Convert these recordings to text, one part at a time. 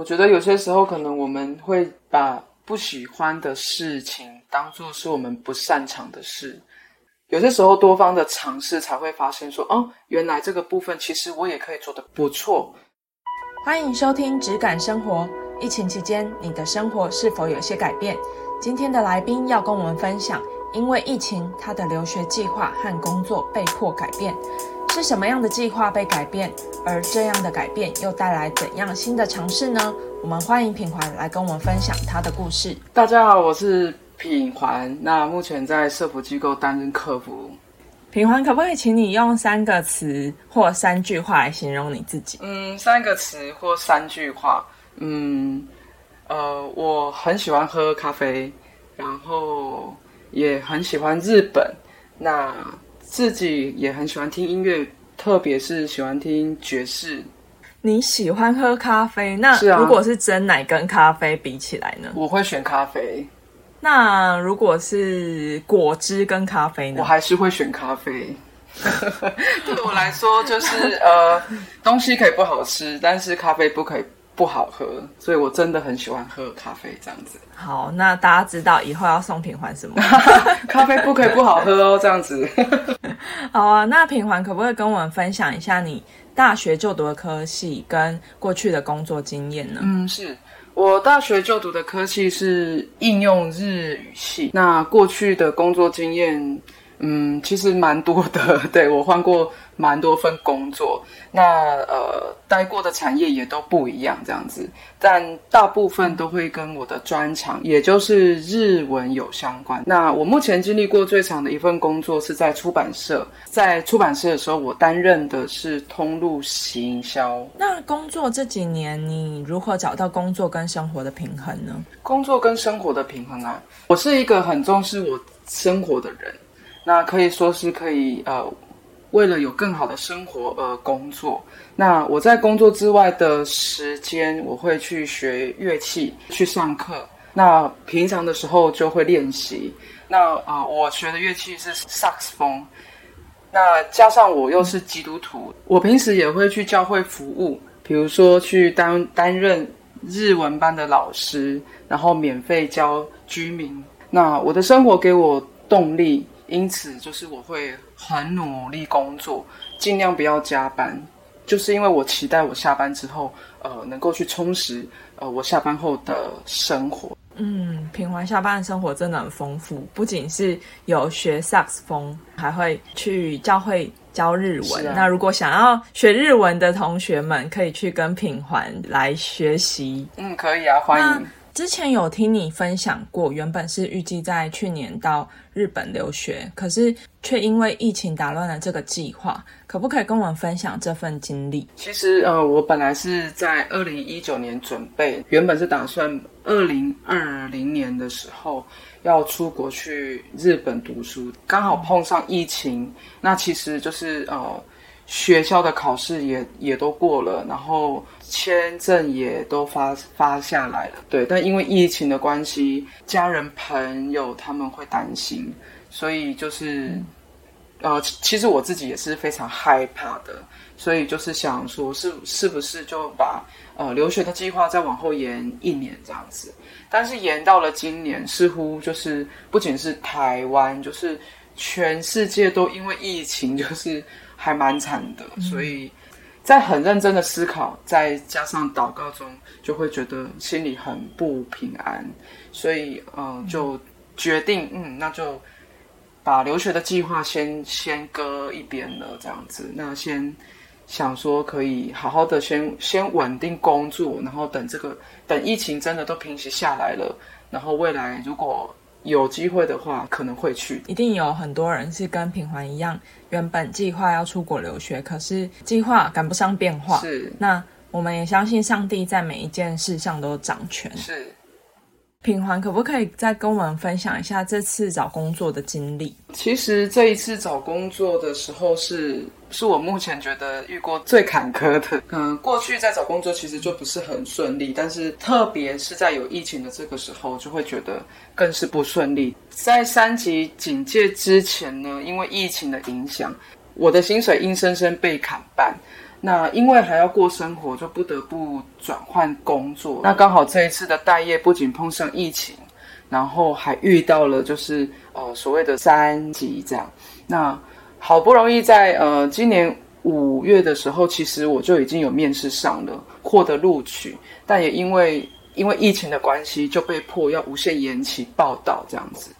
我觉得有些时候可能我们会把不喜欢的事情当做是我们不擅长的事。有些时候多方的尝试才会发现说，哦，原来这个部分其实我也可以做得不错。欢迎收听《质感生活》。疫情期间，你的生活是否有些改变？今天的来宾要跟我们分享，因为疫情，他的留学计划和工作被迫改变。是什么样的计划被改变？而这样的改变又带来怎样新的尝试呢？我们欢迎品环来跟我们分享他的故事。大家好，我是品环，那目前在社服机构担任客服。品环，可不可以请你用三个词或三句话来形容你自己？嗯，三个词或三句话。嗯，呃，我很喜欢喝咖啡，然后也很喜欢日本。那自己也很喜欢听音乐，特别是喜欢听爵士。你喜欢喝咖啡？那如果是真奶跟咖啡比起来呢？我会选咖啡。那如果是果汁跟咖啡呢？我还是会选咖啡。对我来说，就是呃，东西可以不好吃，但是咖啡不可以。不好喝，所以我真的很喜欢喝咖啡这样子。好，那大家知道以后要送品环什么？咖啡不可以不好喝哦，这样子。好啊，那品环可不可以跟我们分享一下你大学就读的科系跟过去的工作经验呢？嗯，是我大学就读的科系是应用日语系。那过去的工作经验，嗯，其实蛮多的。对我换过。蛮多份工作，那呃，待过的产业也都不一样，这样子，但大部分都会跟我的专长，也就是日文有相关。那我目前经历过最长的一份工作是在出版社，在出版社的时候，我担任的是通路行销。那工作这几年，你如何找到工作跟生活的平衡呢？工作跟生活的平衡啊，我是一个很重视我生活的人，那可以说是可以呃。为了有更好的生活而工作，那我在工作之外的时间，我会去学乐器，去上课。那平常的时候就会练习。那啊，我学的乐器是萨克斯风。那加上我又是基督徒，我平时也会去教会服务，比如说去担担任日文班的老师，然后免费教居民。那我的生活给我动力。因此，就是我会很努力工作，尽量不要加班，就是因为我期待我下班之后，呃，能够去充实呃我下班后的生活。嗯，平环下班的生活真的很丰富，不仅是有学萨克斯风，还会去教会教日文。那如果想要学日文的同学们，可以去跟品环来学习。嗯，可以啊，欢迎。之前有听你分享过，原本是预计在去年到日本留学，可是却因为疫情打乱了这个计划。可不可以跟我们分享这份经历？其实，呃，我本来是在二零一九年准备，原本是打算二零二零年的时候要出国去日本读书，刚好碰上疫情，那其实就是呃。学校的考试也也都过了，然后签证也都发发下来了。对，但因为疫情的关系，家人朋友他们会担心，所以就是，呃，其实我自己也是非常害怕的，所以就是想说，是是不是就把呃留学的计划再往后延一年这样子？但是延到了今年，似乎就是不仅是台湾，就是全世界都因为疫情就是。还蛮惨的，所以在很认真的思考，再加上祷告中，就会觉得心里很不平安，所以嗯，就决定嗯，那就把留学的计划先先搁一边了，这样子。那先想说可以好好的先 先稳定工作，然后等这个等疫情真的都平息下来了，然后未来如果。有机会的话，可能会去。一定有很多人是跟品环一样，原本计划要出国留学，可是计划赶不上变化。是。那我们也相信上帝在每一件事上都掌权。是。平环可不可以再跟我们分享一下这次找工作的经历？其实这一次找工作的时候是。是我目前觉得遇过最坎坷的。嗯，过去在找工作其实就不是很顺利，但是特别是在有疫情的这个时候，就会觉得更是不顺利。在三级警戒之前呢，因为疫情的影响，我的薪水硬生生被砍半。那因为还要过生活，就不得不转换工作。那刚好这一次的待业不仅碰上疫情，然后还遇到了就是呃所谓的三级这样。那好不容易在呃今年五月的时候，其实我就已经有面试上了，获得录取，但也因为因为疫情的关系，就被迫要无限延期报道这样子。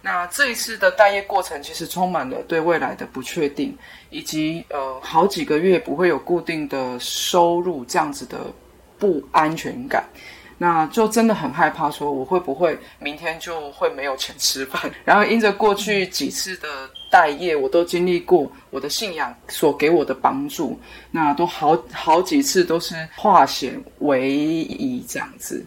那这一次的待业过程，其实充满了对未来的不确定，以及呃好几个月不会有固定的收入这样子的不安全感。那就真的很害怕，说我会不会明天就会没有钱吃饭？然后因着过去几次的待业，我都经历过我的信仰所给我的帮助，那都好好几次都是化险为夷这样子。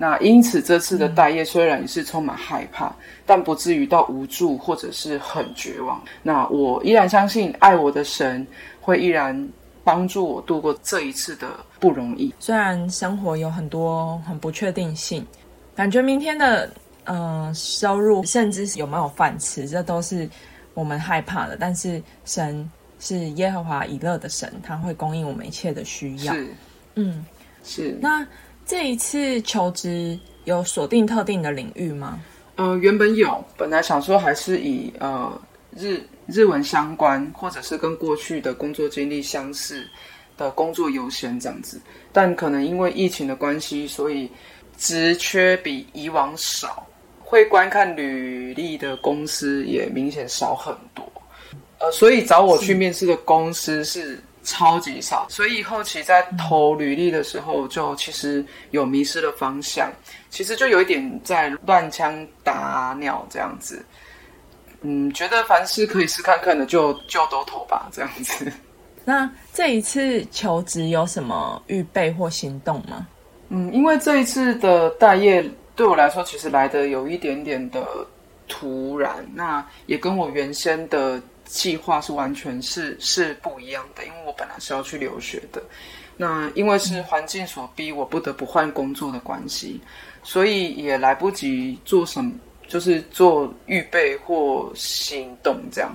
那因此这次的待业虽然也是充满害怕，但不至于到无助或者是很绝望。那我依然相信爱我的神会依然帮助我度过这一次的不容易。虽然生活有很多很不确定性，感觉明天的呃收入甚至是有没有饭吃，这都是我们害怕的。但是神是耶和华以勒的神，他会供应我们一切的需要。是，嗯，是。那这一次求职有锁定特定的领域吗？呃，原本有，本来想说还是以呃日日文相关，或者是跟过去的工作经历相似的工作优先这样子，但可能因为疫情的关系，所以职缺比以往少，会观看履历的公司也明显少很多。呃，所以找我去面试的公司是。超级少，所以后期在投履历的时候，就其实有迷失了方向，其实就有一点在乱枪打鸟这样子。嗯，觉得凡事可以试看看的，就就都投吧，这样子。那这一次求职有什么预备或行动吗？嗯，因为这一次的待业对我来说，其实来的有一点点的突然，那也跟我原先的。计划是完全是是不一样的，因为我本来是要去留学的，那因为是环境所逼，我不得不换工作的关系，所以也来不及做什么，就是做预备或行动这样。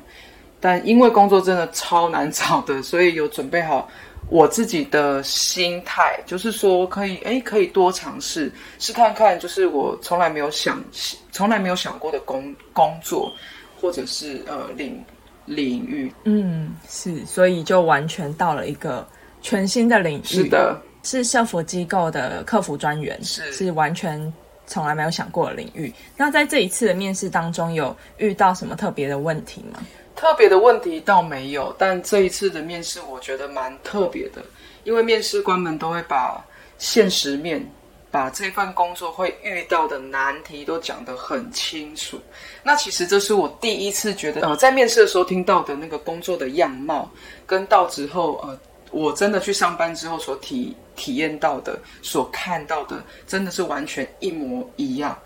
但因为工作真的超难找的，所以有准备好我自己的心态，就是说可以哎，可以多尝试，试看看，就是我从来没有想，从来没有想过的工工作，或者是呃领。领域，嗯，是，所以就完全到了一个全新的领域。是的，是社服机构的客服专员，是是完全从来没有想过的领域。那在这一次的面试当中，有遇到什么特别的问题吗？特别的问题倒没有，但这一次的面试我觉得蛮特别的，因为面试官们都会把现实面。把这份工作会遇到的难题都讲得很清楚。那其实这是我第一次觉得，呃，在面试的时候听到的那个工作的样貌，跟到之后，呃，我真的去上班之后所体体验到的、所看到的，真的是完全一模一样。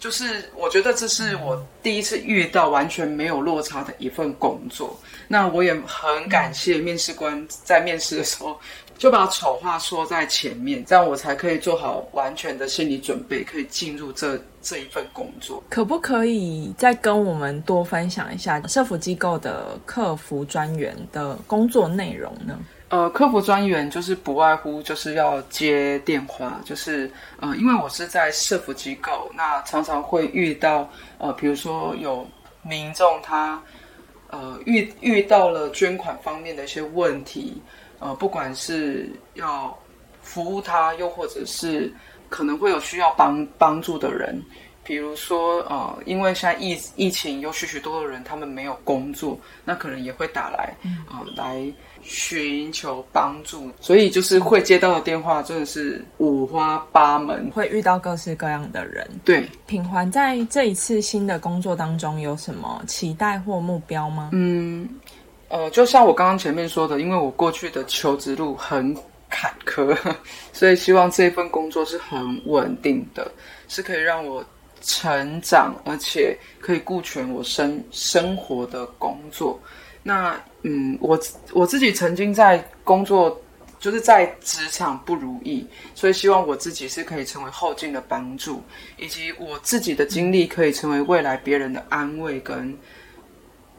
就是我觉得这是我第一次遇到完全没有落差的一份工作。那我也很感谢面试官在面试的时候。就把丑话说在前面，这样我才可以做好完全的心理准备，可以进入这这一份工作。可不可以再跟我们多分享一下社服机构的客服专员的工作内容呢？呃，客服专员就是不外乎就是要接电话，就是呃，因为我是在社服机构，那常常会遇到呃，比如说有民众他呃遇遇到了捐款方面的一些问题。呃，不管是要服务他，又或者是可能会有需要帮帮助的人，比如说呃，因为现在疫疫情有许许多多人他们没有工作，那可能也会打来啊来寻求帮助，所以就是会接到的电话真的是五花八门，会遇到各式各样的人。对，品环在这一次新的工作当中有什么期待或目标吗？嗯。呃，就像我刚刚前面说的，因为我过去的求职路很坎坷，所以希望这份工作是很稳定的，是可以让我成长，而且可以顾全我生生活的工作。那嗯，我我自己曾经在工作，就是在职场不如意，所以希望我自己是可以成为后进的帮助，以及我自己的经历可以成为未来别人的安慰跟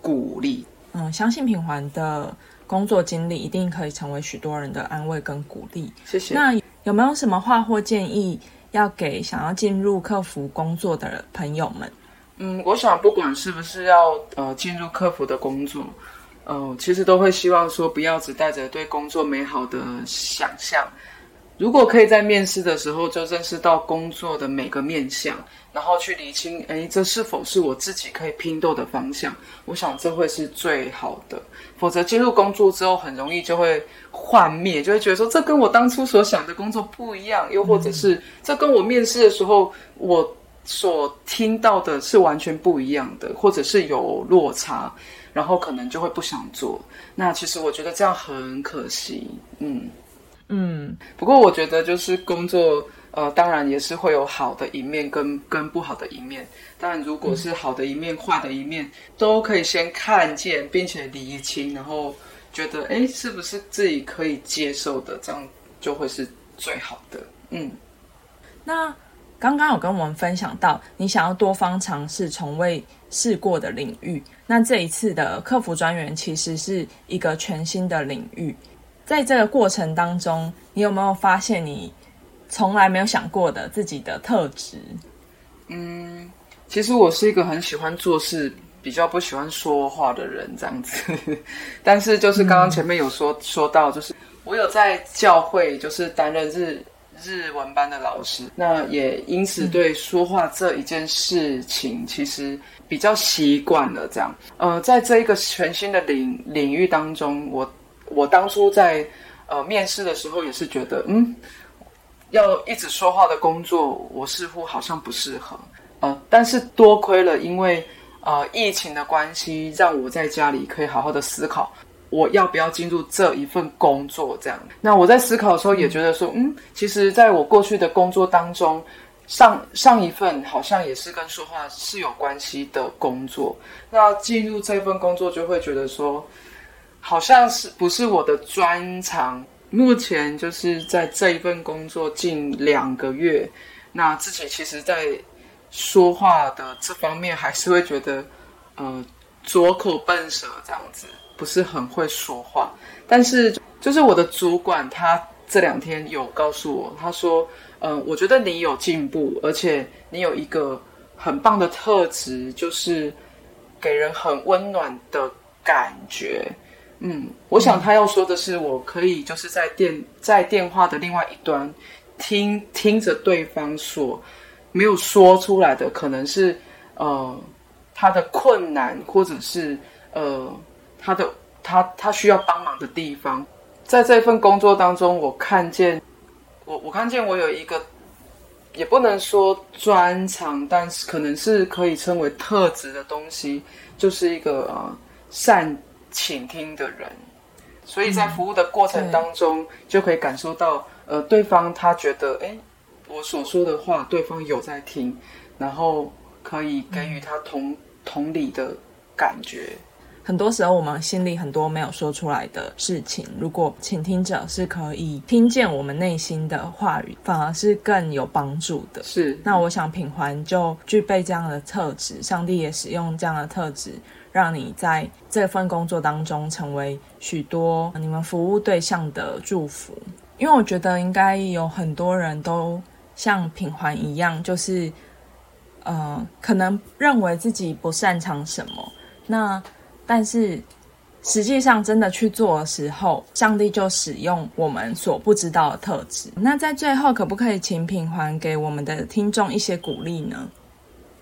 鼓励。嗯，相信品环的工作经历，一定可以成为许多人的安慰跟鼓励。谢谢。那有没有什么话或建议要给想要进入客服工作的朋友们？嗯，我想不管是不是要呃进入客服的工作，呃，其实都会希望说不要只带着对工作美好的想象。如果可以在面试的时候就认识到工作的每个面向，然后去理清，哎，这是否是我自己可以拼斗的方向？我想这会是最好的。否则进入工作之后，很容易就会幻灭，就会觉得说这跟我当初所想的工作不一样，又或者是这跟我面试的时候我所听到的是完全不一样的，或者是有落差，然后可能就会不想做。那其实我觉得这样很可惜，嗯。嗯，不过我觉得就是工作，呃，当然也是会有好的一面跟跟不好的一面。但如果是好的一面、坏的一面，都可以先看见，并且理清，然后觉得哎，是不是自己可以接受的，这样就会是最好的。嗯，那刚刚有跟我们分享到，你想要多方尝试从未试过的领域，那这一次的客服专员其实是一个全新的领域。在这个过程当中，你有没有发现你从来没有想过的自己的特质？嗯，其实我是一个很喜欢做事、比较不喜欢说话的人，这样子。但是就是刚刚前面有说说到，就是我有在教会，就是担任日日文班的老师，那也因此对说话这一件事情，其实比较习惯了。这样，呃，在这一个全新的领领域当中，我。我当初在呃面试的时候也是觉得，嗯，要一直说话的工作，我似乎好像不适合。呃，但是多亏了因为呃疫情的关系，让我在家里可以好好的思考，我要不要进入这一份工作。这样，那我在思考的时候也觉得说，嗯，其实在我过去的工作当中，上上一份好像也是跟说话是有关系的工作。那进入这份工作，就会觉得说。好像是不是我的专长？目前就是在这一份工作近两个月，那自己其实，在说话的这方面还是会觉得，呃，拙口笨舌这样子，不是很会说话。但是，就是我的主管他这两天有告诉我，他说，嗯，我觉得你有进步，而且你有一个很棒的特质，就是给人很温暖的感觉。嗯，我想他要说的是，我可以就是在电在电话的另外一端，听听着对方所没有说出来的，可能是呃他的困难，或者是呃他的他他需要帮忙的地方。在这份工作当中，我看见我我看见我有一个，也不能说专长，但是可能是可以称为特质的东西，就是一个呃善。倾听的人，所以在服务的过程当中，就可以感受到，呃，对方他觉得，哎，我所说的话，对方有在听，然后可以给予他同同理的感觉。很多时候，我们心里很多没有说出来的事情，如果倾听者是可以听见我们内心的话语，反而是更有帮助的。是，那我想品环就具备这样的特质，上帝也使用这样的特质。让你在这份工作当中成为许多你们服务对象的祝福，因为我觉得应该有很多人都像品环一样，就是呃，可能认为自己不擅长什么，那但是实际上真的去做的时候，上帝就使用我们所不知道的特质。那在最后，可不可以请品环给我们的听众一些鼓励呢？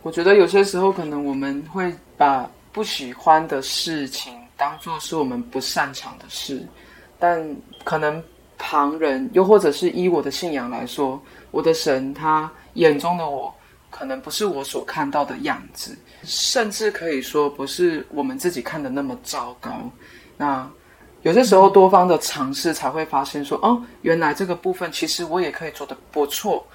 我觉得有些时候可能我们会把。不喜欢的事情当做是我们不擅长的事，但可能旁人又或者是依我的信仰来说，我的神他眼中的我可能不是我所看到的样子，甚至可以说不是我们自己看的那么糟糕。那有些时候多方的尝试才会发现说，哦，原来这个部分其实我也可以做的不错。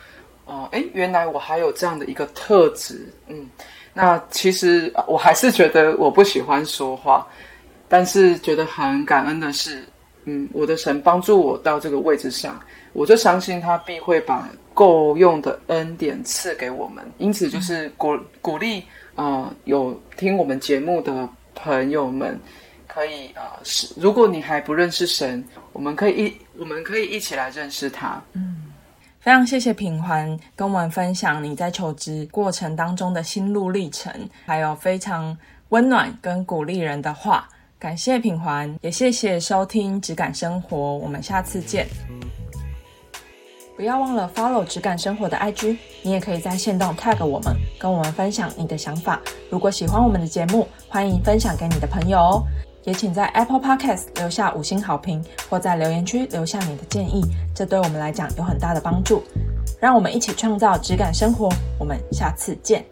哦，诶，原来我还有这样的一个特质，嗯。那其实我还是觉得我不喜欢说话，但是觉得很感恩的是，嗯，我的神帮助我到这个位置上，我就相信他必会把够用的恩典赐给我们。因此，就是鼓鼓励啊，有听我们节目的朋友们，可以呃，是如果你还不认识神，我们可以一我们可以一起来认识他。嗯非常谢谢品环跟我们分享你在求职过程当中的心路历程，还有非常温暖跟鼓励人的话。感谢品环，也谢谢收听质感生活，我们下次见。不要忘了 follow 质感生活的 IG，你也可以在线动 tag 我们，跟我们分享你的想法。如果喜欢我们的节目，欢迎分享给你的朋友哦。也请在 Apple Podcast 留下五星好评，或在留言区留下你的建议，这对我们来讲有很大的帮助。让我们一起创造质感生活，我们下次见。